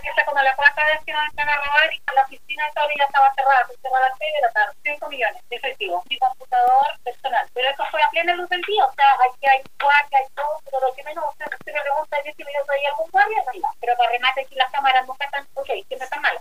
que esa como la cuarta vez que nos entran a robar y la oficina todavía estaba cerrada, se cerró a las 6 de la tarde, 5 millones de efectivo, mi computador personal. Pero eso fue a plena luz del día, o sea, aquí hay guardia, hay todo, pero lo que menos usted, me pregunta es si me dio ahí algún guardia, no Pero para remate aquí las cámaras nunca están, ok,